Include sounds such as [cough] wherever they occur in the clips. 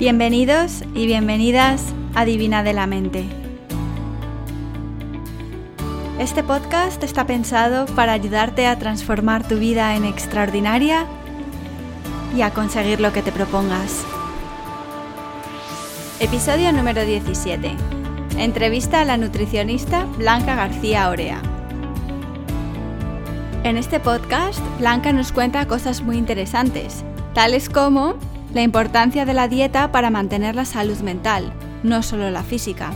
Bienvenidos y bienvenidas a Divina de la Mente. Este podcast está pensado para ayudarte a transformar tu vida en extraordinaria y a conseguir lo que te propongas. Episodio número 17. Entrevista a la nutricionista Blanca García Orea. En este podcast, Blanca nos cuenta cosas muy interesantes, tales como la importancia de la dieta para mantener la salud mental, no solo la física,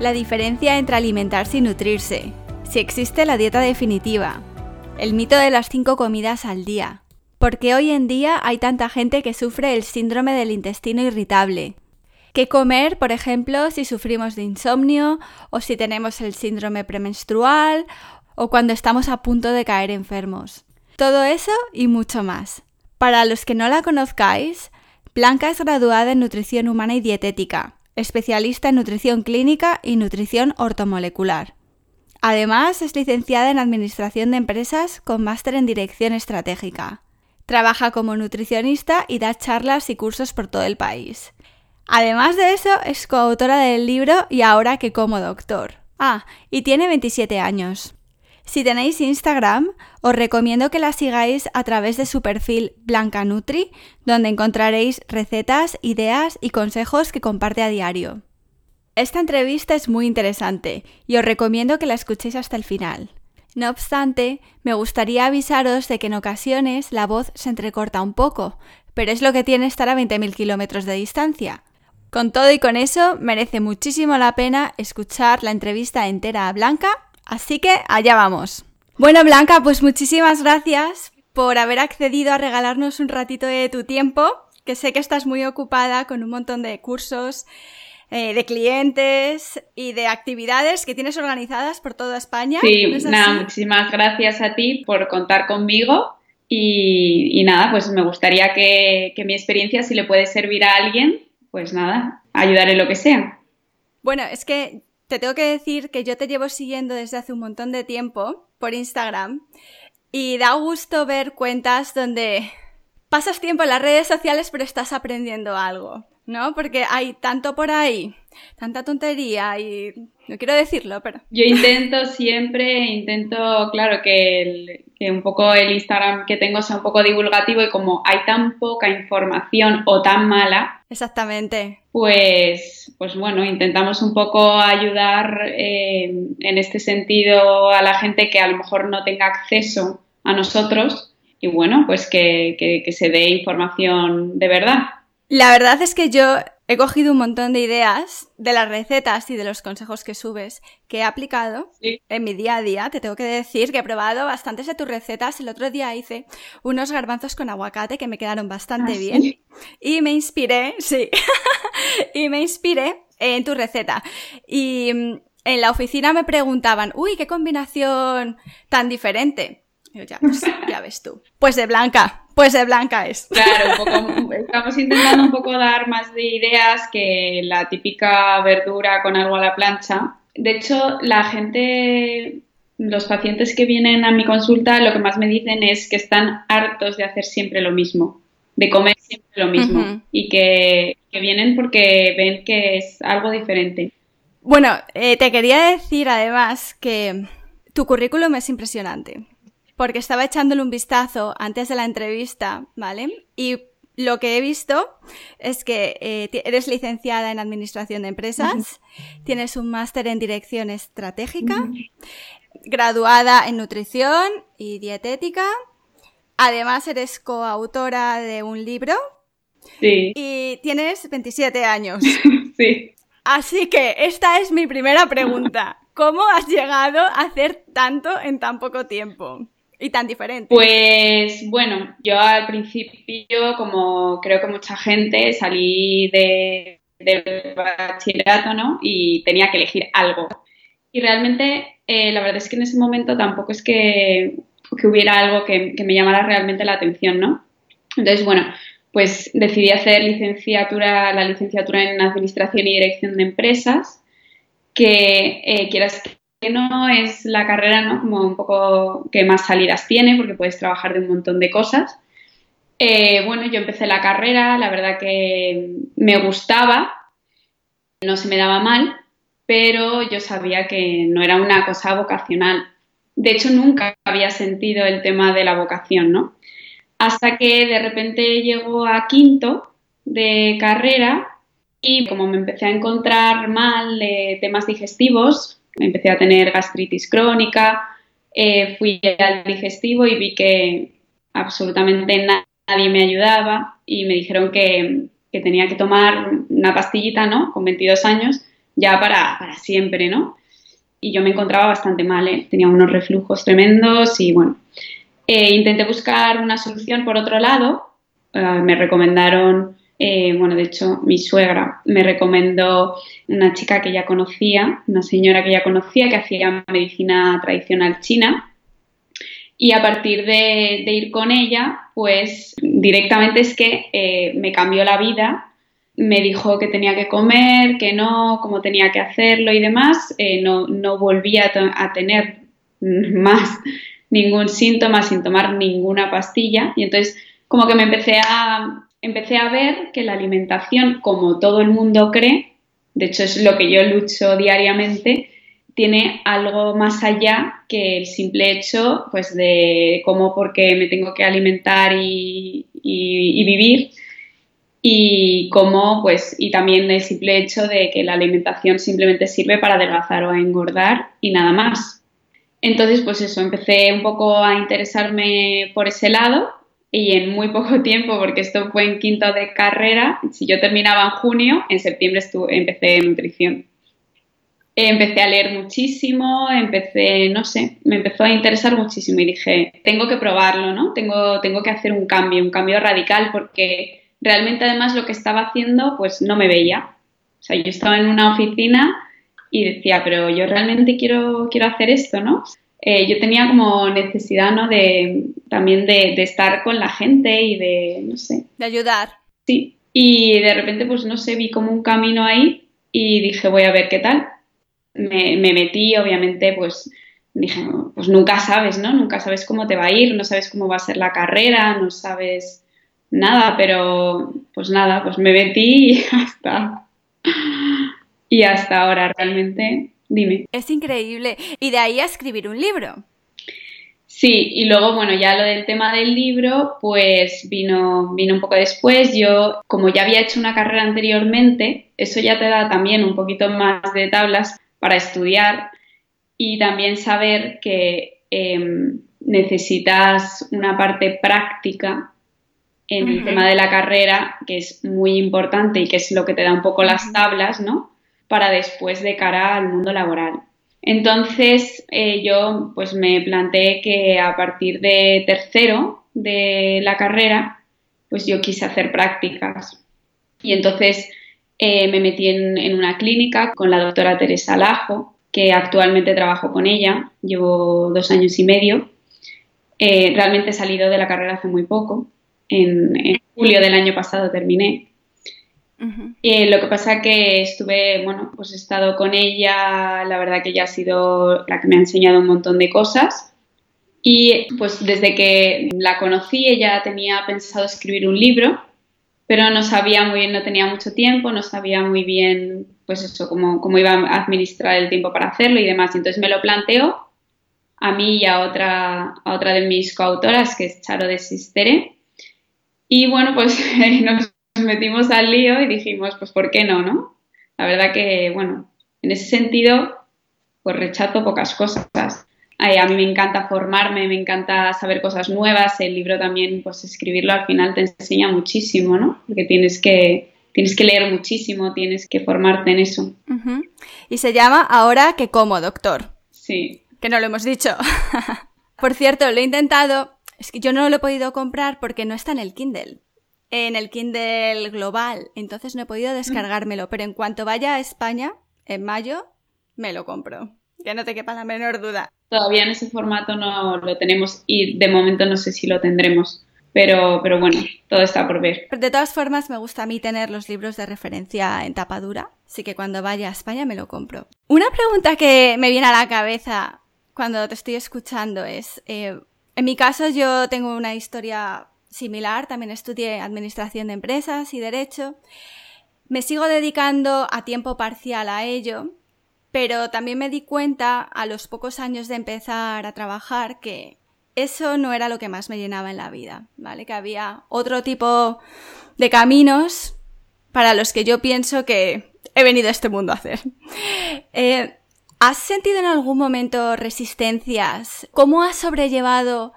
la diferencia entre alimentarse y nutrirse, si existe la dieta definitiva, el mito de las cinco comidas al día, porque hoy en día hay tanta gente que sufre el síndrome del intestino irritable, qué comer, por ejemplo, si sufrimos de insomnio o si tenemos el síndrome premenstrual o cuando estamos a punto de caer enfermos. Todo eso y mucho más. Para los que no la conozcáis, Blanca es graduada en Nutrición Humana y Dietética, especialista en nutrición clínica y nutrición ortomolecular. Además, es licenciada en Administración de Empresas con máster en Dirección Estratégica. Trabaja como nutricionista y da charlas y cursos por todo el país. Además de eso, es coautora del libro Y ahora que como doctor. Ah, y tiene 27 años. Si tenéis Instagram, os recomiendo que la sigáis a través de su perfil Blanca Nutri, donde encontraréis recetas, ideas y consejos que comparte a diario. Esta entrevista es muy interesante y os recomiendo que la escuchéis hasta el final. No obstante, me gustaría avisaros de que en ocasiones la voz se entrecorta un poco, pero es lo que tiene estar a 20.000 kilómetros de distancia. Con todo y con eso, merece muchísimo la pena escuchar la entrevista entera a Blanca Así que allá vamos. Bueno, Blanca, pues muchísimas gracias por haber accedido a regalarnos un ratito de tu tiempo, que sé que estás muy ocupada con un montón de cursos, eh, de clientes y de actividades que tienes organizadas por toda España. Sí, nada, muchísimas gracias a ti por contar conmigo y, nada, pues me gustaría que, que mi experiencia, si le puede servir a alguien, pues nada, ayudar en lo que sea. Bueno, es que te tengo que decir que yo te llevo siguiendo desde hace un montón de tiempo por Instagram y da gusto ver cuentas donde pasas tiempo en las redes sociales pero estás aprendiendo algo, ¿no? Porque hay tanto por ahí, tanta tontería y no quiero decirlo, pero... Yo intento siempre, intento, claro, que, que un poco el Instagram que tengo sea un poco divulgativo y como hay tan poca información o tan mala, Exactamente. Pues, pues bueno, intentamos un poco ayudar eh, en este sentido a la gente que a lo mejor no tenga acceso a nosotros y bueno, pues que, que se dé información de verdad. La verdad es que yo he cogido un montón de ideas de las recetas y de los consejos que subes que he aplicado en mi día a día. Te tengo que decir que he probado bastantes de tus recetas. El otro día hice unos garbanzos con aguacate que me quedaron bastante ah, bien. Y me inspiré, sí, [laughs] y me inspiré en tu receta. Y mm, en la oficina me preguntaban, uy, qué combinación tan diferente. ya, pues, ya ves tú. Pues de blanca, pues de blanca es. Claro, un poco, estamos intentando un poco dar más de ideas que la típica verdura con algo a la plancha. De hecho, la gente, los pacientes que vienen a mi consulta, lo que más me dicen es que están hartos de hacer siempre lo mismo, de comer siempre lo mismo y que, vienen porque ven que es algo diferente. Bueno, eh, te quería decir además que tu currículum es impresionante porque estaba echándole un vistazo antes de la entrevista, ¿vale? Y lo que he visto es que eh, eres licenciada en Administración de Empresas, tienes un máster en Dirección Estratégica, graduada en Nutrición y Dietética, además eres coautora de un libro sí. y tienes 27 años. [laughs] sí. Así que esta es mi primera pregunta. ¿Cómo has llegado a hacer tanto en tan poco tiempo? Tan diferente? Pues bueno, yo al principio, como creo que mucha gente, salí de, del bachillerato, ¿no? Y tenía que elegir algo. Y realmente, eh, la verdad es que en ese momento tampoco es que, que hubiera algo que, me llamara realmente la atención, ¿no? Entonces, bueno, pues decidí hacer licenciatura, la licenciatura en Administración y Dirección de Empresas, que eh, quieras no es la carrera, ¿no? Como un poco que más salidas tiene, porque puedes trabajar de un montón de cosas. Eh, bueno, yo empecé la carrera, la verdad que me gustaba, no se me daba mal, pero yo sabía que no era una cosa vocacional. De hecho, nunca había sentido el tema de la vocación, ¿no? Hasta que de repente llegó a quinto de carrera y como me empecé a encontrar mal de temas digestivos, empecé a tener gastritis crónica, eh, fui al digestivo y vi que absolutamente nadie me ayudaba y me dijeron que, tenía que tomar una pastillita, ¿no? Con 22 años, ya para, siempre, ¿no? Y yo me encontraba bastante mal, ¿eh? tenía unos reflujos tremendos y bueno, eh, intenté buscar una solución por otro lado, me recomendaron eh, bueno, de hecho, mi suegra me recomendó una chica que ya conocía, una señora que ya conocía, que hacía medicina tradicional china. Y a partir de, ir con ella, pues directamente es que eh, me cambió la vida. Me dijo que tenía que comer, que no, cómo tenía que hacerlo y demás. Eh, no, no volvía a, a tener [laughs] más ningún síntoma sin tomar ninguna pastilla. Y entonces como que me empecé a, empecé a ver que la alimentación, como todo el mundo cree, de hecho es lo que yo lucho diariamente, tiene algo más allá que el simple hecho pues de cómo porque me tengo que alimentar y, vivir y cómo pues y también el simple hecho de que la alimentación simplemente sirve para adelgazar o engordar y nada más. Entonces pues eso, empecé un poco a interesarme por ese lado y en muy poco [laughs] tiempo, porque esto fue en quinto de carrera, si yo terminaba en junio, en septiembre estuve, empecé nutrición. Empecé a leer muchísimo, empecé, no sé, me empezó a interesar muchísimo y dije, tengo que probarlo, ¿no? Tengo, tengo que hacer un cambio, un cambio radical, porque realmente además lo que estaba haciendo, pues no me veía. O sea, yo estaba en una oficina y decía, pero yo realmente quiero, quiero hacer esto, ¿no? Eh, yo tenía como necesidad, ¿no? De, también de, estar con la gente y de, no sé. De ayudar. Sí. Y de repente, pues no sé, vi como un camino ahí y dije, voy a ver qué tal. Me, metí, obviamente, pues dije, pues nunca sabes, ¿no? Nunca sabes cómo te va a ir, no sabes cómo va a ser la carrera, no sabes nada, pero pues nada, pues me metí y [laughs] hasta, y hasta ahora realmente Dime. Es increíble. Y de ahí a escribir un libro. Sí, y luego, bueno, ya lo del tema del libro, pues vino, vino un poco después. Yo, como ya había hecho una carrera anteriormente, eso ya te da también un poquito más de tablas para estudiar y también saber que em, necesitas una parte práctica en el tema de la carrera, que es muy importante y que es lo que te da un poco las tablas, ¿no? Para después de cara al mundo laboral. Entonces eh, yo pues me planteé que a partir de tercero de la carrera pues yo quise hacer prácticas y entonces eh, me metí en, una clínica con la doctora Teresa Lajo que actualmente trabajo con ella, llevo dos años y medio. Eh, realmente he salido de la carrera hace muy poco, en, en julio del año pasado terminé eh, lo que pasa que estuve, bueno, pues he estado con ella, la verdad que ella ha sido la que me ha enseñado un montón de cosas. Y pues desde que la conocí, ella tenía pensado escribir un libro, pero no sabía muy bien, no tenía mucho tiempo, no sabía muy bien, pues eso, cómo, cómo iba a administrar el tiempo para hacerlo y demás. Entonces me lo planteó a mí y a otra, a otra de mis coautoras, que es Charo de Sistere. Y bueno, pues [laughs] nos nos metimos al lío y dijimos, pues ¿por qué no, no? La verdad que, bueno, en ese sentido, pues rechazo pocas cosas. a mí me encanta formarme, me encanta saber cosas nuevas. El libro también, pues escribirlo al final te enseña muchísimo, ¿no? Porque tienes que, tienes que leer muchísimo, tienes que formarte en eso. Y se llama Ahora que como, doctor. Sí. Que no lo hemos dicho. [laughs] Por cierto, lo he intentado. Es que yo no lo he podido comprar porque no está en el Kindle en el Kindle global, entonces no he podido descargármelo, pero en cuanto vaya a España, en mayo, me lo compro. Que no te quepa la menor duda. Todavía en ese formato no lo tenemos y de momento no sé si lo tendremos. Pero, pero bueno, todo está por ver. De todas formas, me gusta a mí tener los libros de referencia en tapadura, así que cuando vaya a España me lo compro. Una pregunta que me viene a la cabeza cuando te estoy escuchando es, eh, en mi caso yo tengo una historia similar, también estudié Administración de Empresas y Derecho. Me sigo dedicando a tiempo parcial a ello, pero también me di cuenta a los pocos años de empezar a trabajar que eso no era lo que más me llenaba en la vida, ¿vale? Que había otro tipo de caminos para los que yo pienso que he venido a este mundo a hacer. [laughs] Eh, ¿Has sentido en algún momento resistencias? ¿Cómo has sobrellevado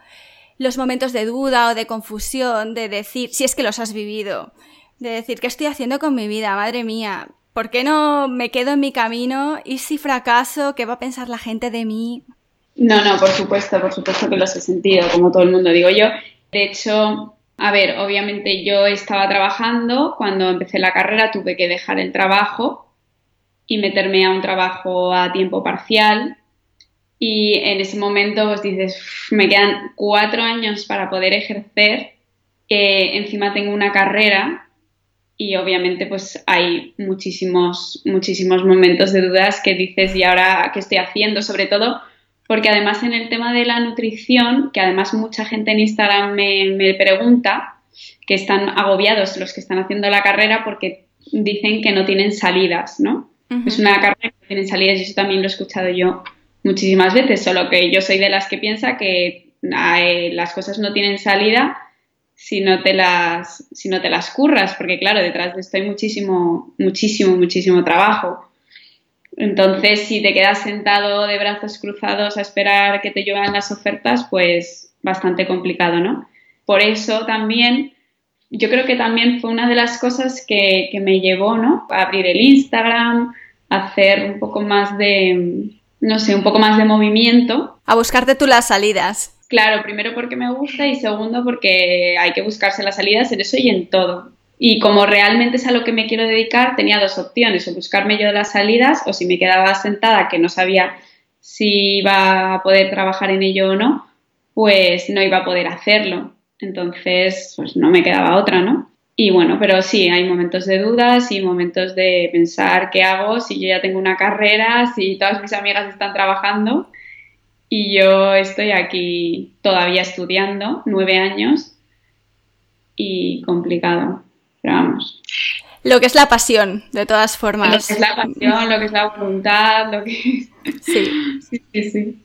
los momentos de duda o de confusión, de decir, si es que los has vivido, de decir, ¿qué estoy haciendo con mi vida? Madre mía, ¿por qué no me quedo en mi camino? ¿Y si fracaso? ¿Qué va a pensar la gente de mí? No, no, por supuesto, por supuesto que los he sentido, como todo el mundo digo yo. De hecho, a ver, obviamente yo estaba trabajando, cuando empecé la carrera tuve que dejar el trabajo y meterme a un trabajo a tiempo parcial y en ese momento pues dices, me quedan cuatro años para poder ejercer, que encima tengo una carrera y obviamente pues hay muchísimos, muchísimos momentos de dudas que dices, ¿y ahora qué estoy haciendo? Sobre todo porque además en el tema de la nutrición, que además mucha gente en Instagram me, pregunta, que están agobiados los que están haciendo la carrera porque dicen que no tienen salidas, ¿no? Es una carrera que no tienen salidas y eso también lo he escuchado yo muchísimas veces, solo que yo soy de las que piensa que las cosas no tienen salida si no te las si no te las curras, porque claro, detrás de esto hay muchísimo muchísimo muchísimo trabajo. Entonces, si te quedas sentado de brazos cruzados a esperar que te lleguen las ofertas, pues bastante complicado, ¿no? Por eso también, yo creo que también fue una de las cosas que, me llevó, ¿no? A abrir el Instagram, hacer un poco más de, no sé, un poco más de movimiento. A buscarte tú las salidas. Claro, primero porque me gusta y segundo porque hay que buscarse las salidas en eso y en todo. Y como realmente es a lo que me quiero dedicar, tenía dos opciones, o buscarme yo las salidas o si me quedaba sentada que no sabía si iba a poder trabajar en ello o no, pues no iba a poder hacerlo. Entonces, pues no me quedaba otra, ¿no? Y bueno, pero sí, hay momentos de dudas y momentos de pensar qué hago si yo ya tengo una carrera, si todas mis amigas están trabajando y yo estoy aquí todavía estudiando, nueve años, y complicado vamos. Lo que es la pasión, de todas formas. Lo que es la pasión, lo que es la voluntad, lo que... [laughs] Sí. sí, sí,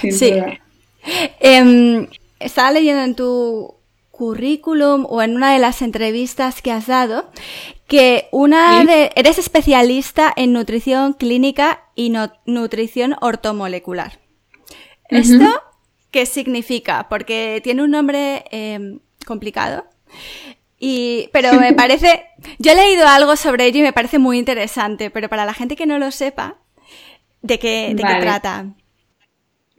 sí. sí. Em, estaba leyendo en tu currículum o en una de las entrevistas que has dado que una de eres especialista en nutrición clínica y nutrición ortomolecular. ¿Esto qué significa? Porque tiene un nombre em, complicado pero me [laughs] parece, yo he leído algo sobre ello y me parece muy interesante, pero para la gente que no lo sepa, ¿de qué, de qué trata?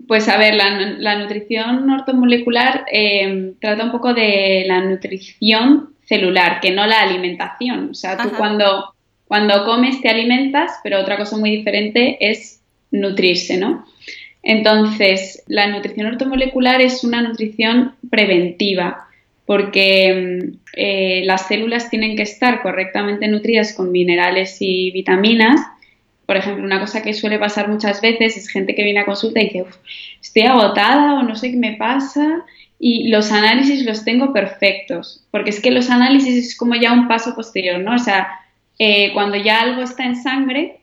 Pues a ver, la, nutrición ortomolecular eh, trata un poco de la nutrición celular, que no la alimentación. O sea, tú cuando, cuando comes te alimentas, pero otra cosa muy diferente es nutrirse, ¿no? Entonces, la nutrición ortomolecular es una nutrición preventiva porque mm, eh, las células tienen que estar correctamente nutridas con minerales y vitaminas. Por ejemplo, una cosa que suele pasar muchas veces es gente que viene a consulta y dice, estoy agotada o no sé qué me pasa y los análisis los tengo perfectos, porque es que los análisis es como ya un paso posterior, ¿no? O sea, eh, cuando ya algo está en sangre,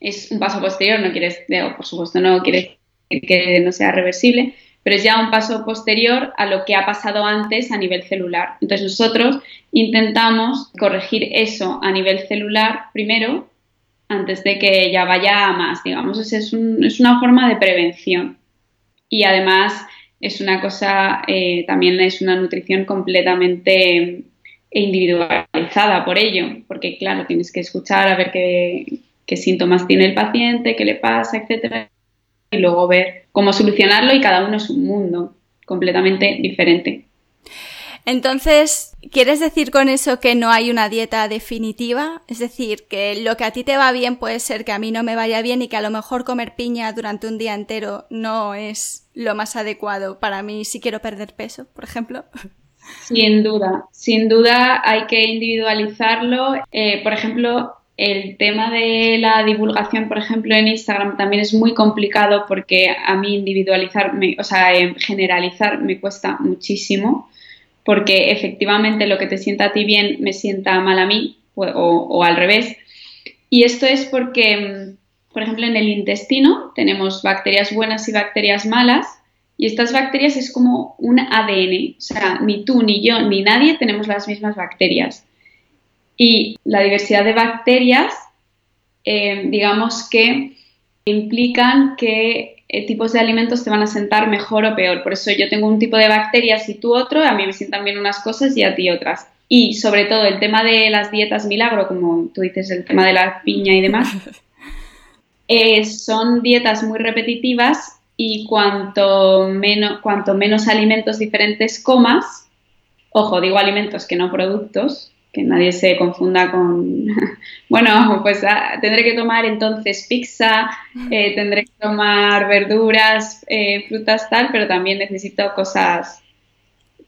es un paso posterior, no quieres, por supuesto, no quiere decir que no sea reversible, pero es ya un paso posterior a lo que ha pasado antes a nivel celular. Entonces nosotros intentamos corregir eso a nivel celular primero antes de que ya vaya a más, digamos. Es, es una forma de prevención. Y además es una cosa, eh, también es una nutrición completamente individualizada por ello, porque claro, tienes que escuchar a ver qué, qué síntomas tiene el paciente, qué le pasa, etcétera, y luego ver cómo solucionarlo y cada uno es un mundo completamente diferente. Entonces, ¿quieres decir con eso que no hay una dieta definitiva? Es decir, que lo que a ti te va bien puede ser que a mí no me vaya bien y que a lo mejor comer piña durante un día entero no es lo más adecuado para mí si quiero perder peso, por ejemplo. Sin duda, sin duda hay que individualizarlo. Eh, por ejemplo, el tema de la divulgación, por ejemplo, en Instagram también es muy complicado porque a mí individualizar, o sea, generalizar me cuesta muchísimo porque efectivamente lo que te sienta a ti bien me sienta mal a mí o, al revés. Y esto es porque, mm, por ejemplo, en el intestino tenemos bacterias buenas y bacterias malas y estas bacterias es como un ADN, o sea, ni tú, ni yo, ni nadie tenemos las mismas bacterias. Y la diversidad de bacterias, eh, digamos que implican que eh, tipos de alimentos te van a sentar mejor o peor. Por eso yo tengo un tipo de bacterias y tú otro, a mí me sientan bien unas cosas y a ti otras. Y sobre todo el tema de las dietas milagro, como tú dices, el tema de la piña y demás, [laughs] eh, son dietas muy repetitivas y cuanto menos, cuanto menos alimentos diferentes comas, ojo, digo alimentos que no productos, que nadie se confunda con, [laughs] bueno, pues ah, tendré que tomar entonces pizza, eh, tendré que tomar verduras, eh, frutas, tal, pero también necesito cosas,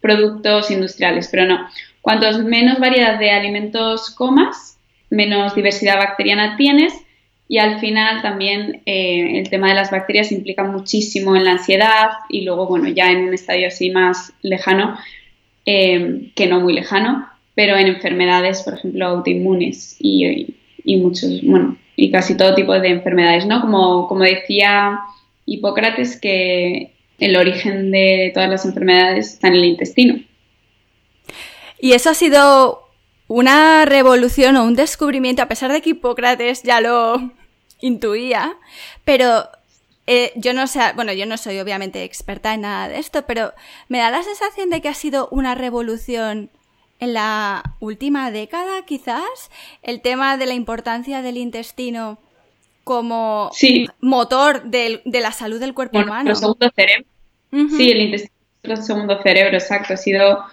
productos industriales, pero no. Cuantos menos variedad de alimentos comas, menos diversidad bacteriana tienes y al final también eh, el tema de las bacterias implica muchísimo en la ansiedad y luego, bueno, ya en un estadio así más lejano, que no muy lejano, pero en enfermedades, por ejemplo, autoinmunes y, muchos, bueno, y casi todo tipo de enfermedades, ¿no? Como, como decía Hipócrates, que el origen de todas las enfermedades está en el intestino. Y eso ha sido una revolución o un descubrimiento, a pesar de que Hipócrates ya lo intuía, pero eh, yo no sé, bueno, yo no soy obviamente experta en nada de esto, pero me da la sensación de que ha sido una revolución en la última década, quizás, el tema de la importancia del intestino como motor de la salud del cuerpo humano. El segundo cerebro. Sí, el intestino es el segundo cerebro, exacto. Ha sido,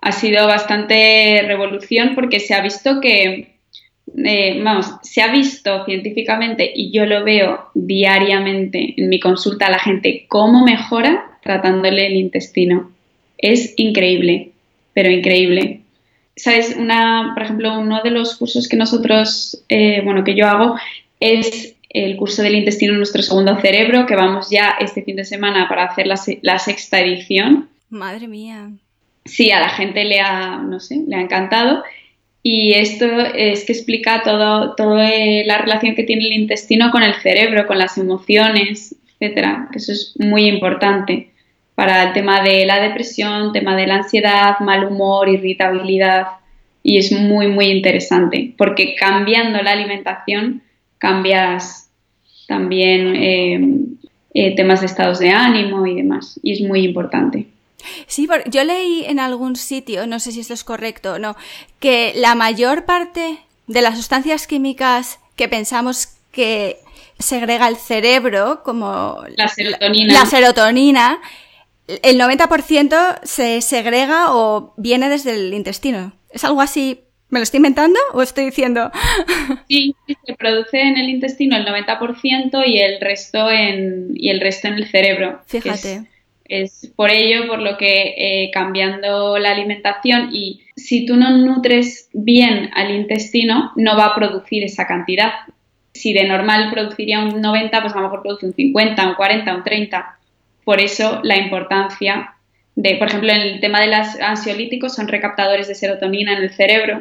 ha sido bastante revolución porque se ha visto que, eh, vamos, se ha visto científicamente y yo lo veo diariamente en mi consulta a la gente cómo mejora tratándole el intestino. Es increíble, pero increíble. ¿Sabes? Una, por ejemplo, uno de los cursos que nosotros, eh, bueno, que yo hago es el curso del intestino en nuestro segundo cerebro, que vamos ya este fin de semana para hacer la, sexta edición. Madre mía. Sí, a la gente le ha, no sé, le ha encantado. Y esto es que explica todo, toda eh, la relación que tiene el intestino con el cerebro, con las emociones, etcétera. Eso es muy importante para el tema de la depresión, tema de la ansiedad, mal humor, irritabilidad. Y es muy muy interesante porque cambiando la alimentación cambias también eh, eh, temas de estados de ánimo y demás. Y es muy importante. Sí, yo leí en algún sitio, no sé si esto es correcto o no, que la mayor parte de las sustancias químicas que pensamos que segrega el cerebro, como la serotonina, la serotonina el 90% se segrega o viene desde el intestino. ¿Es algo así? ¿Me lo estoy inventando o estoy diciendo? [laughs] Sí, se produce en el intestino el 90% y el resto en, y el resto en el cerebro. Fíjate. Es, por ello por lo que eh, cambiando la alimentación y si tú no nutres bien al intestino, no va a producir esa cantidad. Si de normal produciría un 90, pues a lo mejor produce un 50, un 40, un 30 por eso la importancia de, por ejemplo, en el tema de los ansiolíticos son recaptadores de serotonina en el cerebro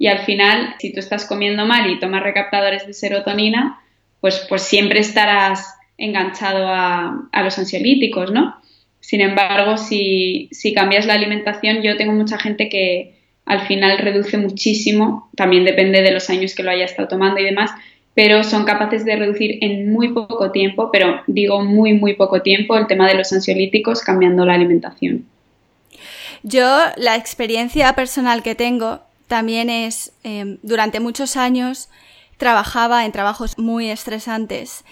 y al final, si tú estás comiendo mal y tomas recaptadores de serotonina, pues, pues siempre estarás enganchado a, los ansiolíticos, ¿no? Sin embargo, si, si cambias la alimentación, yo tengo mucha gente que al final reduce muchísimo, también depende de los años que lo haya estado tomando y demás, pero son capaces de reducir en muy poco tiempo, pero digo muy, muy poco tiempo, el tema de los ansiolíticos cambiando la alimentación. Yo, la experiencia personal que tengo también es, em, durante muchos años, trabajaba en trabajos muy estresantes.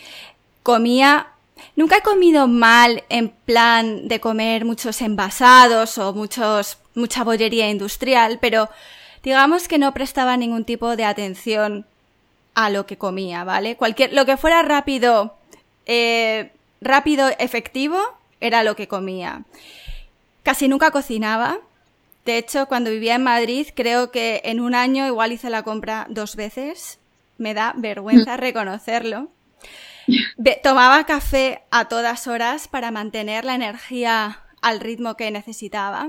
Comía, nunca he comido mal en plan de comer muchos envasados o muchos, mucha bollería industrial, pero digamos que no prestaba ningún tipo de atención a lo que comía, ¿vale? Cualquier, lo que fuera rápido, eh, rápido, efectivo, era lo que comía. Casi nunca cocinaba. De hecho, cuando vivía en Madrid, creo que en un año igual hice la compra dos veces. Me da vergüenza mm. reconocerlo. tomaba café a todas horas para mantener la energía al ritmo que necesitaba.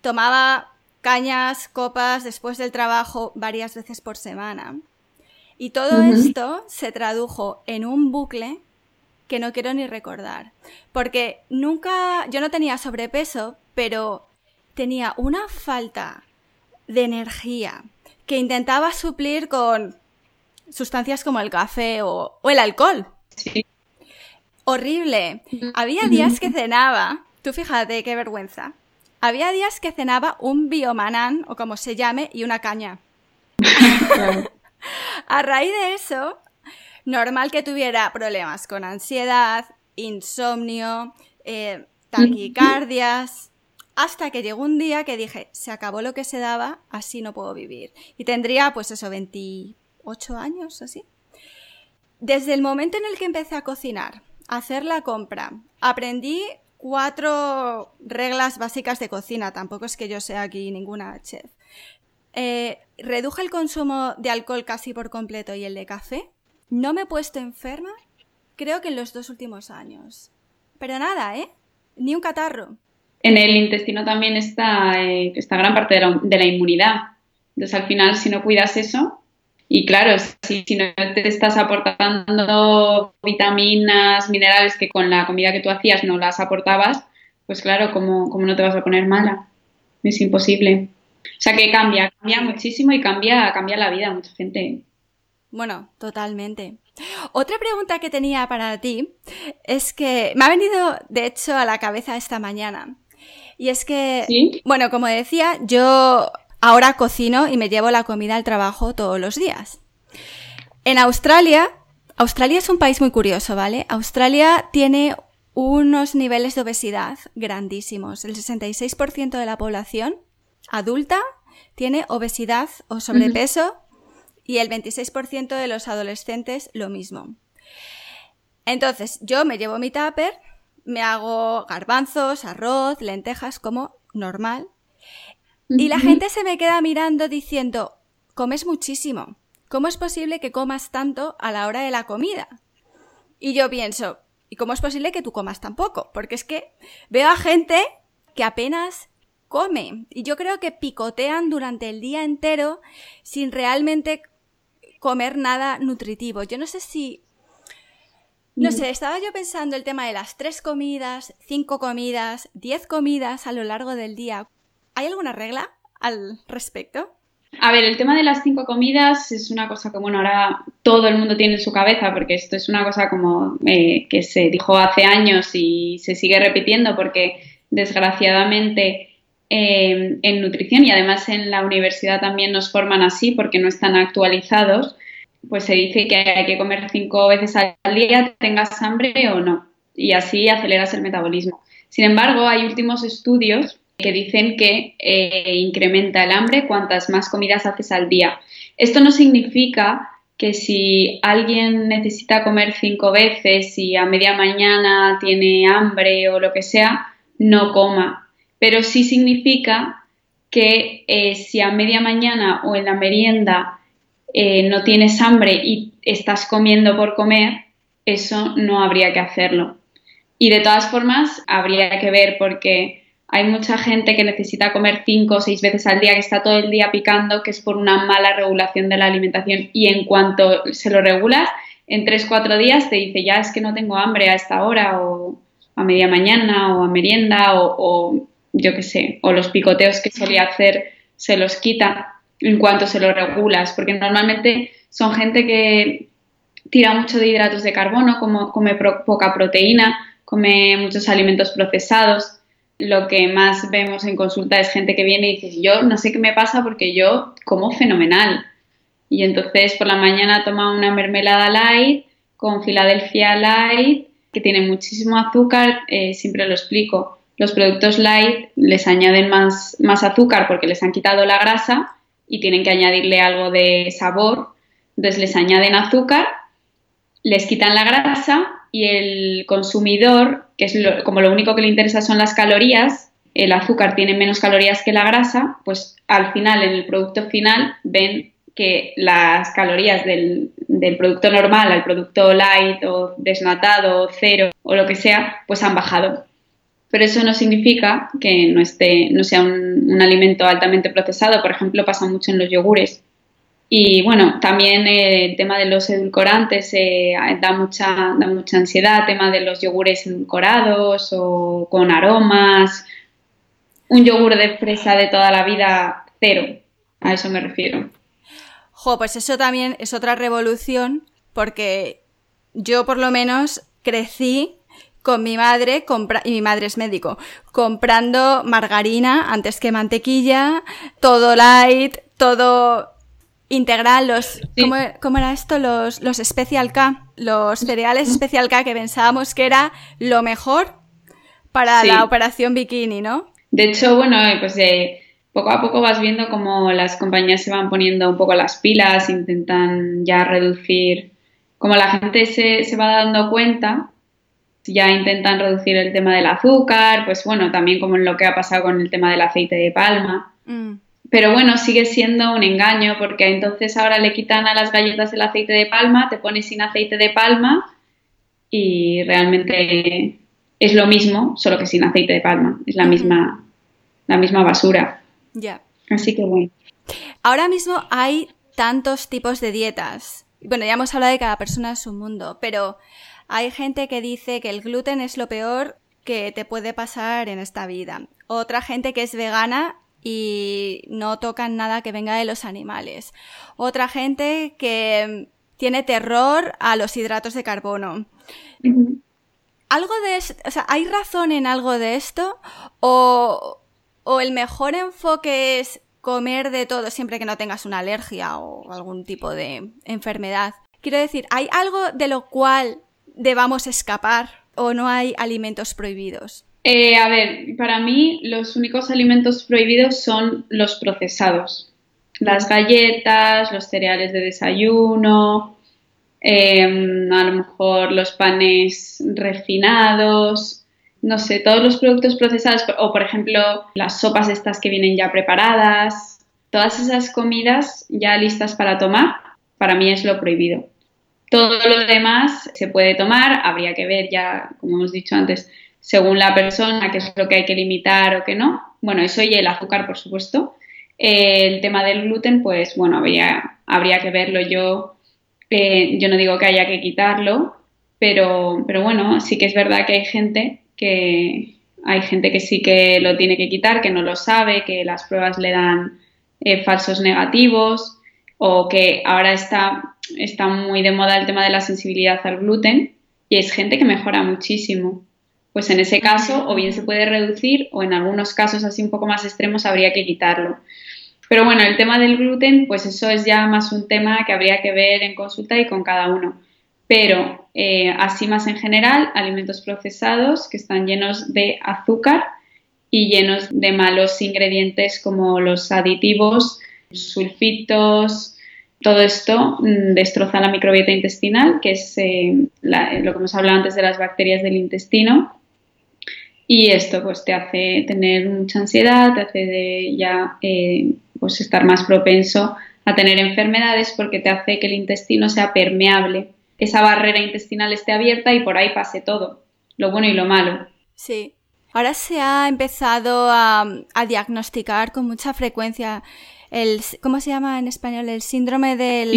tomaba cañas, copas después del trabajo varias veces por semana. Y todo esto se tradujo en un bucle que no quiero ni recordar. Porque nunca, yo no tenía sobrepeso, pero tenía una falta de energía que intentaba suplir con sustancias como el café o, el alcohol. Sí. Horrible. Había días que cenaba, tú fíjate qué vergüenza. Había días que cenaba un biomanán o como se llame y una caña. [laughs] [laughs] A raíz de eso, normal que tuviera problemas con ansiedad, insomnio, eh, taquicardias, hasta que llegó un día que dije, se acabó lo que se daba, así no puedo vivir. Y tendría, pues eso, 28 años, así. Desde el momento en el que empecé a cocinar, a hacer la compra, aprendí cuatro reglas básicas de cocina, tampoco es que yo sea aquí ninguna chef. Eh, reduje el consumo de alcohol casi por completo y el de café. No me he puesto enferma, creo que en los dos últimos años. Pero nada, ¿eh? Ni un catarro. En el intestino también está eh, gran parte de la, de la, inmunidad. Entonces, al final, si no cuidas eso, y claro, si, si, no te estás aportando vitaminas, minerales que con la comida que tú hacías no las aportabas, pues claro, ¿cómo, cómo no te vas a poner mala? Es imposible. O sea que cambia, cambia muchísimo y cambia, cambia la vida a mucha gente. Bueno, totalmente. Otra pregunta que tenía para ti es que me ha venido, de hecho, a la cabeza esta mañana. Y es que, bueno, como decía, yo ahora cocino y me llevo la comida al trabajo todos los días. En Australia, Australia es un país muy curioso, ¿vale? Australia tiene unos niveles de obesidad grandísimos. El 66% de la población adulta tiene obesidad o sobrepeso y el 26% de los adolescentes lo mismo. Entonces, yo me llevo mi tupper, me hago garbanzos, arroz, lentejas, como normal. Y la gente se me queda mirando diciendo, comes muchísimo. ¿Cómo es posible que comas tanto a la hora de la comida? Y yo pienso, ¿y cómo es posible que tú comas tan poco? Porque es que veo a gente que apenas come. Y yo creo que picotean durante el día entero sin realmente comer nada nutritivo. Yo no sé si... No sé, estaba yo pensando el tema de las tres comidas, cinco comidas, diez comidas a lo largo del día. ¿Hay alguna regla al respecto? A ver, el tema de las cinco comidas es una cosa que, bueno, ahora todo el mundo tiene en su cabeza, porque esto es una cosa como eh, que se dijo hace años y se sigue repitiendo, porque desgraciadamente eh, en nutrición y además en la universidad también nos forman así porque no están actualizados, pues se dice que hay que comer cinco veces al día, tengas hambre o no, y así aceleras el metabolismo. Sin embargo, hay últimos estudios que dicen que eh, incrementa el hambre cuantas más comidas haces al día. Esto no significa que si alguien necesita comer cinco veces y a media mañana tiene hambre o lo que sea, no coma pero sí significa que eh, si a media mañana o en la merienda eh, no tienes hambre y estás comiendo por comer, eso no habría que hacerlo. Y de todas formas, habría que ver porque hay mucha gente que necesita comer cinco o seis veces al día, que está todo el día picando, que es por una mala regulación de la alimentación. Y en cuanto se lo regulas, en tres, cuatro días te dice, ya es que no tengo hambre a esta hora, o a media mañana, o a merienda, o yo qué sé, o los picoteos que solía hacer se los quita en cuanto se los regulas, porque normalmente son gente que tira mucho de hidratos de carbono, como, come poca proteína, come muchos alimentos procesados. Lo que más vemos en consulta es gente que viene y dice, yo no sé qué me pasa porque yo como fenomenal. Y entonces por la mañana toma una mermelada light con Philadelphia light, que tiene muchísimo azúcar, eh, siempre lo explico los productos light les añaden más, más azúcar porque les han quitado la grasa y tienen que añadirle algo de sabor. Entonces les añaden azúcar, les quitan la grasa y el consumidor, que es como lo único que le interesa son las calorías, el azúcar tiene menos calorías que la grasa, pues al final, en el producto final, ven que las calorías del, del producto normal al producto light o desnatado o cero o lo que sea, pues han bajado. Pero eso no significa que no, esté, no sea un, alimento altamente procesado. Por ejemplo, pasa mucho en los yogures. Y bueno, también el tema de los edulcorantes eh, da, mucha, da mucha ansiedad, tema de los yogures edulcorados o con aromas. Un yogur de fresa de toda la vida, cero. A eso me refiero. Jo, pues eso también es otra revolución, porque yo por lo menos crecí con mi madre, y mi madre es médico, comprando margarina antes que mantequilla, todo light, todo integral, los, ¿cómo, era esto? Los, los Special K, los cereales Special K que pensábamos que era lo mejor para la operación bikini, ¿no? De hecho, bueno, eh, pues eh, poco a poco vas viendo cómo las compañías se van poniendo un poco las pilas, intentan ya reducir, como la gente se, se va dando cuenta ya intentan reducir el tema del azúcar, pues bueno, también como en lo que ha pasado con el tema del aceite de palma. Mm. Pero bueno, sigue siendo un engaño porque entonces ahora le quitan a las galletas el aceite de palma, te pones sin aceite de palma y realmente es lo mismo, solo que sin aceite de palma. Es la misma, la misma basura. Ya. Así que bueno. Ahora mismo hay tantos tipos de dietas. Bueno, ya hemos hablado de cada persona es un mundo, pero hay gente que dice que el gluten es lo peor que te puede pasar en esta vida. Otra gente que es vegana y no tocan nada que venga de los animales. Otra gente que tiene terror a los hidratos de carbono. ¿Algo de o sea, ¿hay razón en algo de esto? ¿O, ¿O el mejor enfoque es comer de todo siempre que no tengas una alergia o algún tipo de enfermedad? Quiero decir, ¿hay algo de lo cual debamos escapar o no hay alimentos prohibidos? Eh, a ver, para mí los únicos alimentos prohibidos son los procesados. Las galletas, los cereales de desayuno, em, a lo mejor los panes refinados, no sé, todos los productos procesados o por ejemplo las sopas estas que vienen ya preparadas, todas esas comidas ya listas para tomar, para mí es lo prohibido. Todo lo demás se puede tomar, habría que ver ya, como hemos dicho antes, según la persona, qué es lo que hay que limitar o qué no. Bueno, eso y el azúcar, por supuesto. el tema del gluten, pues bueno, habría, habría que verlo yo. Eh, yo no digo que haya que quitarlo, pero, pero bueno, sí que es verdad que hay gente que hay gente que sí que lo tiene que quitar, que no lo sabe, que las pruebas le dan eh, falsos negativos o que ahora está, está muy de moda el tema de la sensibilidad al gluten y es gente que mejora muchísimo. Pues en ese caso o bien se puede reducir o en algunos casos así un poco más extremos habría que quitarlo. Pero bueno, el tema del gluten, pues eso es ya más un tema que habría que ver en consulta y con cada uno. Pero eh, así más en general, alimentos procesados que están llenos de azúcar y llenos de malos ingredientes como los aditivos, sulfitos, todo esto mm, destroza la microbiota intestinal, que es eh, lo que hemos hablado antes de las bacterias del intestino. Y esto pues te hace tener mucha ansiedad, te hace de ya eh, pues estar más propenso a tener enfermedades porque te hace que el intestino sea permeable, esa barrera intestinal esté abierta y por ahí pase todo, lo bueno y lo malo. Sí. Ahora se ha empezado a, a diagnosticar con mucha frecuencia el, ¿cómo se llama en español? El síndrome del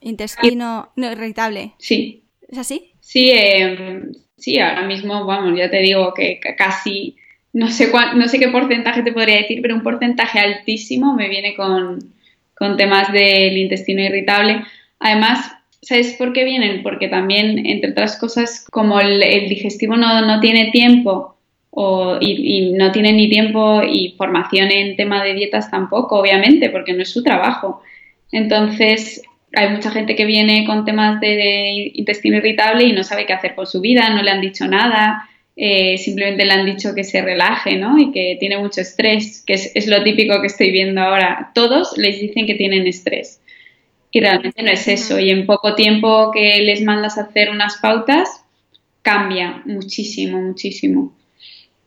intestino, irritable. Sí. ¿Es así? Sí, eh, sí, ahora mismo, vamos, ya te digo que casi, no sé, no sé qué porcentaje te podría decir, pero un porcentaje altísimo me viene con, con temas del intestino irritable. Además, ¿sabes por qué vienen? Porque también, entre otras cosas, como el, el digestivo no, no tiene tiempo o, y, no tienen ni tiempo y formación en tema de dietas tampoco, obviamente, porque no es su trabajo. Entonces, hay mucha gente que viene con temas de intestino irritable y no sabe qué hacer con su vida, no le han dicho nada, eh, simplemente le han dicho que se relaje, ¿no? Y que tiene mucho estrés, que es, es, lo típico que estoy viendo ahora. Todos les dicen que tienen estrés y realmente no es eso. Y en poco tiempo que les mandas a hacer unas pautas, cambia muchísimo, muchísimo.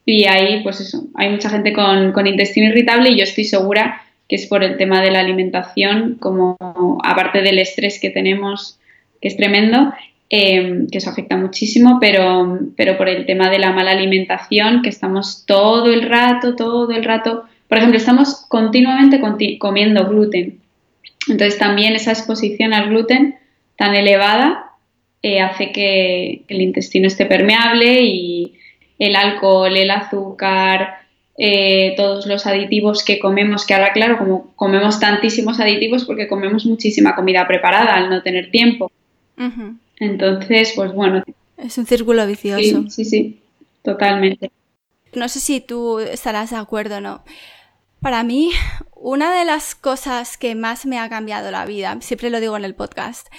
Y ahí, pues eso, hay mucha gente con, con intestino irritable y yo estoy segura que es por el tema de la alimentación, como aparte del estrés que tenemos, que es tremendo, em, que eso afecta muchísimo, pero, pero por el tema de la mala alimentación, que estamos todo el rato, todo el rato, por ejemplo, estamos continuamente comiendo gluten. Entonces también esa exposición al gluten tan elevada eh, hace que el intestino esté permeable y el alcohol, el azúcar, eh, todos los aditivos que comemos, que ahora claro, como comemos tantísimos aditivos porque comemos muchísima comida preparada al no tener tiempo. Entonces, pues bueno. Es un círculo vicioso. Sí, sí, sí, totalmente. No sé si tú estarás de acuerdo o no. Para mí, una de las cosas que más me ha cambiado la vida, siempre lo digo en el podcast,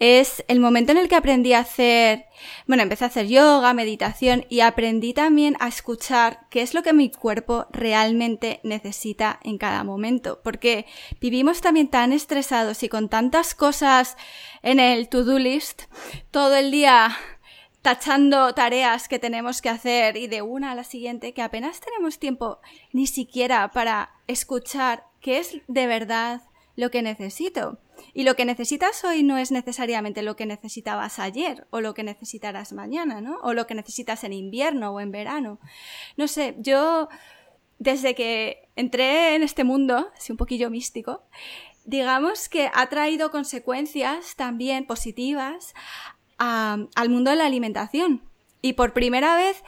es el momento en el que aprendí a hacer, bueno, empecé a hacer yoga, meditación y aprendí también a escuchar qué es lo que mi cuerpo realmente necesita en cada momento. Porque vivimos también tan estresados y con tantas cosas en el to-do list, todo el día tachando tareas que tenemos que hacer y de una a la siguiente, que apenas tenemos tiempo ni siquiera para escuchar qué es de verdad lo que necesito. Y lo que necesitas hoy no es necesariamente lo que necesitabas ayer o lo que necesitarás mañana, ¿no? O lo que necesitas en invierno o en verano. No sé, yo desde que entré en este mundo, así un poquillo místico, digamos que ha traído consecuencias también positivas al mundo de la alimentación. Y por primera vez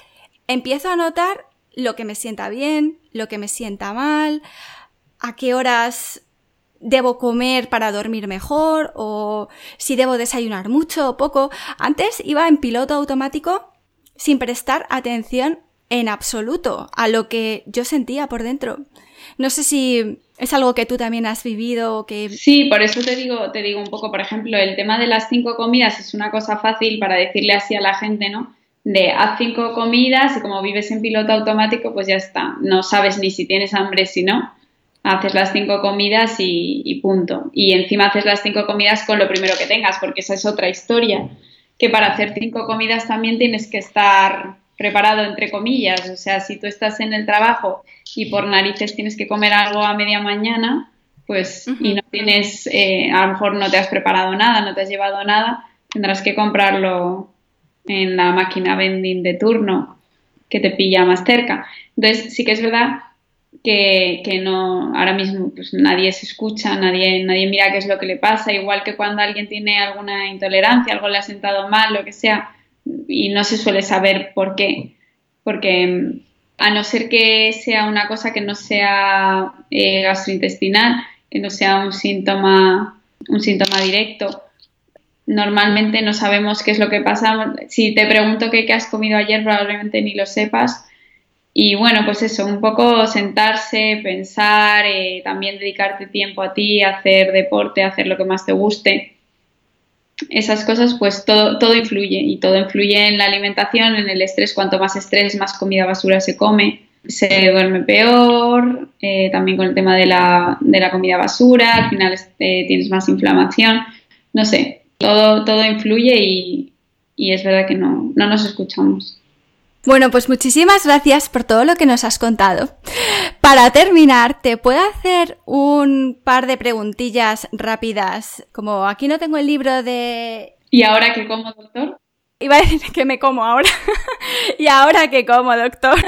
empiezo a notar lo que me sienta bien, lo que me sienta mal, a qué horas debo comer para dormir mejor o si debo desayunar mucho o poco. Antes iba en piloto automático sin prestar atención en absoluto a lo que yo sentía por dentro. No sé si es algo que tú también has vivido que Sí, por eso te digo, te digo un poco, por ejemplo, el tema de las cinco comidas es una cosa fácil para decirle así a la gente, ¿no? De haz cinco comidas y como vives en piloto automático, pues ya está. No sabes ni si tienes hambre, si no. Haces las cinco comidas y, y punto. Y encima haces las cinco comidas con lo primero que tengas, porque esa es otra historia. Que para hacer cinco comidas también tienes que estar preparado entre comillas, o sea, si tú estás en el trabajo y por narices tienes que comer algo a media mañana, pues y no tienes, eh, a lo mejor no te has preparado nada, no te has llevado nada, tendrás que comprarlo en la máquina vending de turno que te pilla más cerca. Entonces sí que es verdad que, que, no, ahora mismo pues nadie se escucha, nadie, nadie mira qué es lo que le pasa, igual que cuando alguien tiene alguna intolerancia, algo le ha sentado mal, lo que sea, y no se suele saber por qué, porque mm, a no ser que sea una cosa que no sea eh, gastrointestinal, que no sea un síntoma, un síntoma directo, normalmente no sabemos qué es lo que pasa. Si te pregunto qué, has comido ayer, probablemente ni lo sepas. Y bueno, pues eso, un poco sentarse, pensar, eh, también dedicarte tiempo a ti, hacer deporte, hacer lo que más te guste esas cosas, pues todo, todo influye y todo influye en la alimentación, en el estrés. Cuanto más estrés, más comida basura se come, se duerme peor, eh, también con el tema de la, de la comida basura, al final eh, tienes más inflamación, no sé, todo, todo influye y, y es verdad que no, no nos escuchamos. Bueno, pues muchísimas gracias por todo lo que nos has contado. Para terminar, ¿te puedo hacer un par de preguntillas rápidas? Como aquí no tengo el libro de... ¿Y ahora qué como, doctor? Iba a decir que me como ahora. [laughs] ¿Y ahora qué como, doctor?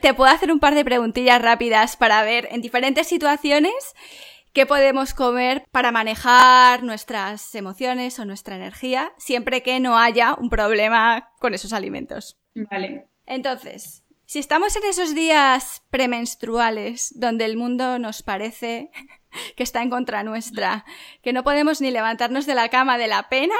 Te puedo hacer un par de preguntillas rápidas para ver en diferentes situaciones qué podemos comer para manejar nuestras emociones o nuestra energía, siempre que no haya un problema con esos alimentos. Vale. Entonces, si estamos en esos días premenstruales donde el mundo nos parece [laughs] que está en contra nuestra, que no podemos ni levantarnos de la cama de la pena,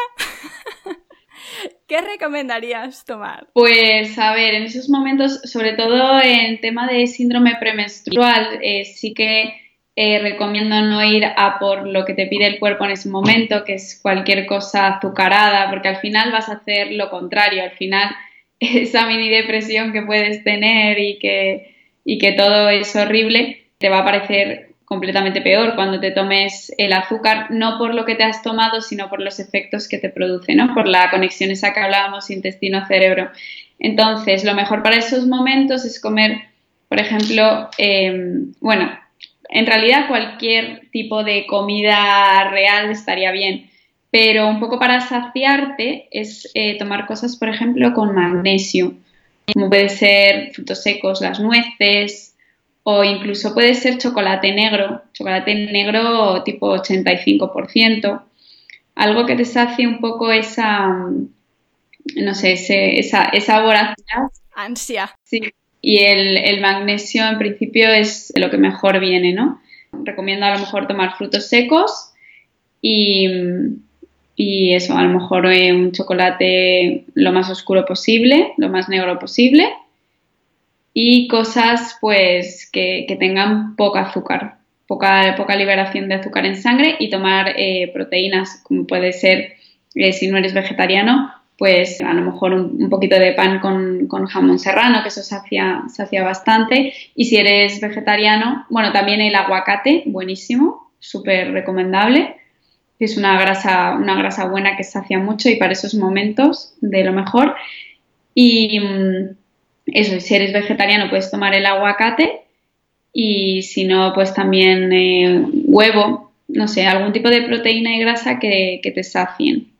[laughs] ¿qué recomendarías tomar? Pues a ver, en esos momentos, sobre todo en tema de síndrome premenstrual, eh, sí que eh, recomiendo no ir a por lo que te pide el cuerpo en ese momento, que es cualquier cosa azucarada, porque al final vas a hacer lo contrario, al final esa mini depresión que puedes tener y que, y que todo es horrible, te va a parecer completamente peor cuando te tomes el azúcar, no por lo que te has tomado, sino por los efectos que te produce, ¿no? Por la conexión esa que hablábamos intestino-cerebro. Entonces, lo mejor para esos momentos es comer, por ejemplo, em, bueno, en realidad cualquier tipo de comida real estaría bien, Pero un poco para saciarte es eh, tomar cosas, por ejemplo, con magnesio, como puede ser frutos secos, las nueces, o incluso puede ser chocolate negro, chocolate negro tipo 85%, algo que te sacie un poco esa, no sé, esa, esa voracidad. Ansia. Sí, y el, magnesio en principio es lo que mejor viene, ¿no? Recomiendo a lo mejor tomar frutos secos y, y eso, a lo mejor eh, un chocolate lo más oscuro posible, lo más negro posible y cosas pues que, tengan poca azúcar, poca, poca liberación de azúcar en sangre y tomar eh, proteínas como puede ser eh, si no eres vegetariano pues a lo mejor un, poquito de pan con, jamón serrano, que eso se hacía bastante. Y si eres vegetariano, bueno, también el aguacate, buenísimo, súper recomendable. Es una grasa, una grasa buena que sacia mucho y para esos momentos de lo mejor. Y mm, eso, si eres vegetariano puedes tomar el aguacate y si no, pues también eh, huevo, no sé, algún tipo de proteína y grasa que, que te sacien.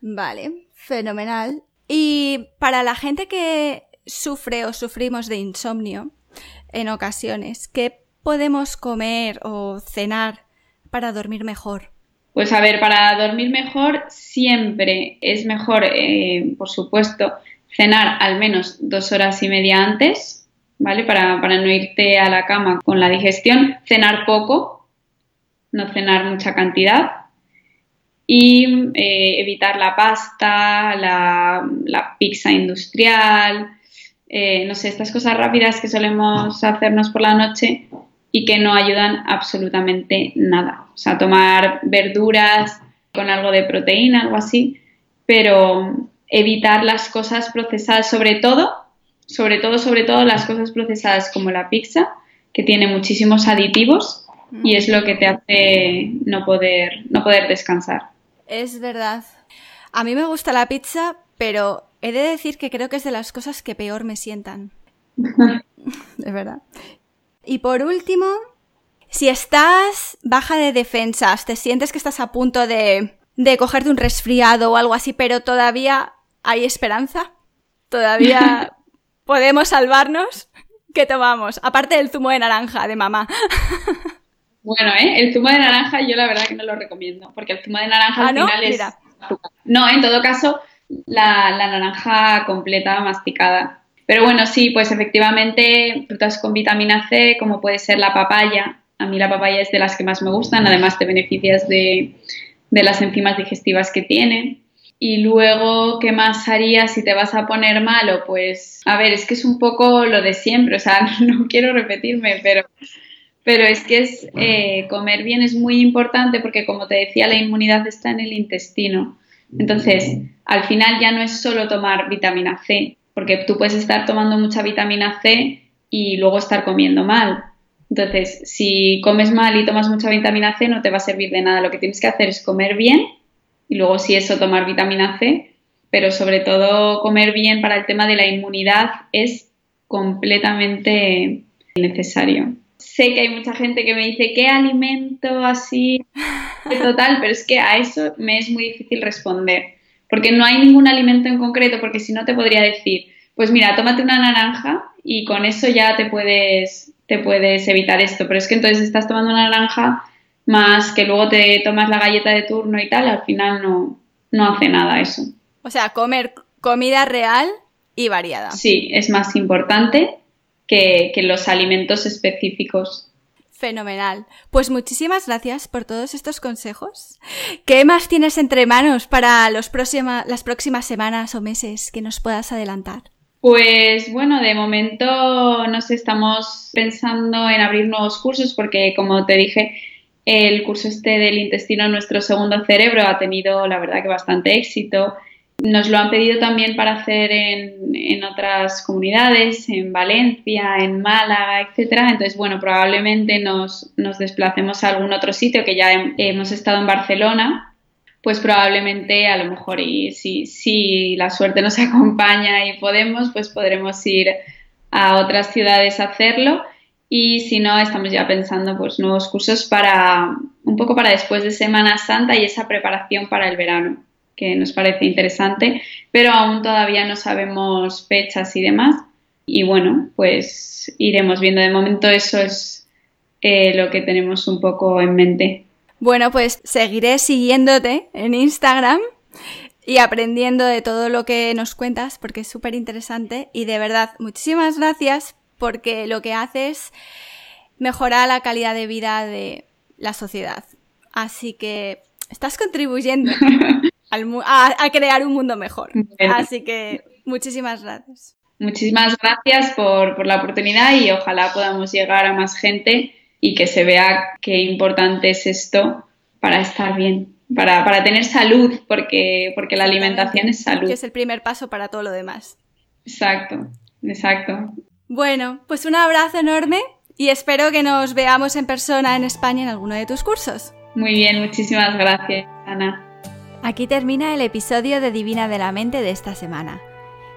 Vale, fenomenal. Y para la gente que sufre o sufrimos de insomnio en ocasiones, ¿qué podemos comer o cenar para dormir mejor? Pues a ver, para dormir mejor siempre es mejor, eh, por supuesto, cenar al menos dos horas y media antes, ¿vale? Para, para no irte a la cama con la digestión. Cenar poco, no cenar mucha cantidad. Y eh, evitar la pasta, la, pizza industrial, eh, no sé, estas cosas rápidas que solemos hacernos por la noche y que no ayudan absolutamente nada. O sea, tomar verduras con algo de proteína, algo así, pero evitar las cosas procesadas, sobre todo, sobre todo, sobre todo las cosas procesadas como la pizza, que tiene muchísimos aditivos y es lo que te hace no poder, no poder descansar. Es verdad. A mí me gusta la pizza, pero he de decir que creo que es de las cosas que peor me sientan. [laughs] es verdad. Y por último, si estás baja de defensas, te sientes que estás a punto de, de cogerte un resfriado o algo así, pero todavía hay esperanza, todavía [laughs] podemos salvarnos, ¿qué tomamos? Aparte del zumo de naranja de mamá. [laughs] Bueno, ¿eh? el zumo de naranja yo la verdad que no lo recomiendo, porque el zumo de naranja al ¿Ah, final es No, en todo caso, la, la, naranja completa, masticada. Pero bueno, sí, pues efectivamente, frutas con vitamina C, como puede ser la papaya. A mí la papaya es de las que más me gustan, además te beneficias de, de las enzimas digestivas que tiene. Y luego, ¿qué más harías si te vas a poner malo? Pues, a ver, es que es un poco lo de siempre, o sea, [laughs] no quiero repetirme, pero, pero es que es, eh, comer bien es muy importante porque, como te decía, la inmunidad está en el intestino. Entonces, al final ya no es solo tomar vitamina C, porque tú puedes estar tomando mucha vitamina C y luego estar comiendo mal. Entonces, si comes mal y tomas mucha vitamina C, no te va a servir de nada. Lo que tienes que hacer es comer bien y luego, si eso, tomar vitamina C, pero sobre todo comer bien para el tema de la inmunidad es completamente necesario sé que hay mucha gente que me dice, ¿qué alimento así [laughs] total? Pero es que a eso me es muy difícil responder, porque no hay ningún alimento en concreto, porque si no te podría decir, pues mira, tómate una naranja y con eso ya te puedes, te puedes evitar esto, pero es que entonces estás tomando una naranja más que luego te tomas la galleta de turno y tal, al final no, no hace nada eso. O sea, comer comida real y variada. Sí, es más importante que, los alimentos específicos. Fenomenal. Pues muchísimas gracias por todos estos consejos. ¿Qué más tienes entre manos para los las próximas semanas o meses que nos puedas adelantar? Pues bueno, de momento nos estamos pensando en abrir nuevos cursos porque, como te dije, el curso este del intestino, nuestro segundo cerebro, ha tenido, la verdad, que bastante éxito. Nos lo han pedido también para hacer en, otras comunidades, en Valencia, en Málaga, etcétera. Entonces, bueno, probablemente nos, desplacemos a algún otro sitio que ya hemos estado en Barcelona, pues probablemente a lo mejor y si, si la suerte nos [laughs] acompaña y podemos, pues podremos ir a otras ciudades a hacerlo. Y si no, estamos ya pensando pues nuevos cursos para, un poco para después de Semana Santa y esa preparación para el verano, que nos parece interesante, pero aún todavía no sabemos fechas y demás. Y bueno, pues iremos viendo. De momento eso es eh, lo que tenemos un poco en mente. Bueno, pues seguiré siguiéndote en Instagram y aprendiendo de todo lo que nos cuentas porque es súper interesante y de verdad muchísimas gracias porque lo que haces mejora la calidad de vida de la sociedad. Así que estás contribuyendo [laughs] a, crear un mundo mejor. Así que muchísimas gracias. Muchísimas gracias por, por la oportunidad y ojalá podamos llegar a más gente y que se vea qué importante es esto para estar bien para, tener salud, porque, porque la alimentación es salud. Que es el primer paso para todo lo demás. Exacto, exacto. Bueno, pues un abrazo enorme y espero que nos veamos en persona en España en alguno de tus cursos. Muy bien, muchísimas gracias, Ana. Aquí termina el episodio de Divina de la Mente de esta semana.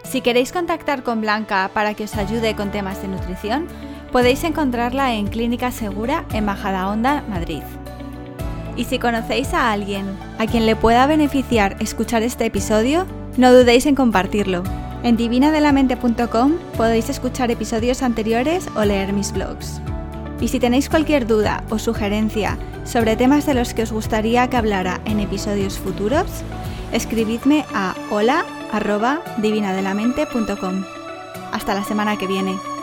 Si queréis contactar con Blanca para que os ayude con temas de nutrición, podéis encontrarla en Clínica Segura en Majadahonda, Madrid. Y si conocéis a alguien a quien le pueda beneficiar escuchar este episodio, no dudéis en compartirlo. En divinadelamente.com podéis escuchar episodios anteriores o leer mis blogs. Y si tenéis cualquier duda o sugerencia sobre temas de los que os gustaría que hablara en episodios futuros, escribidme a hola.divinadelamente.com. Hasta la semana que viene.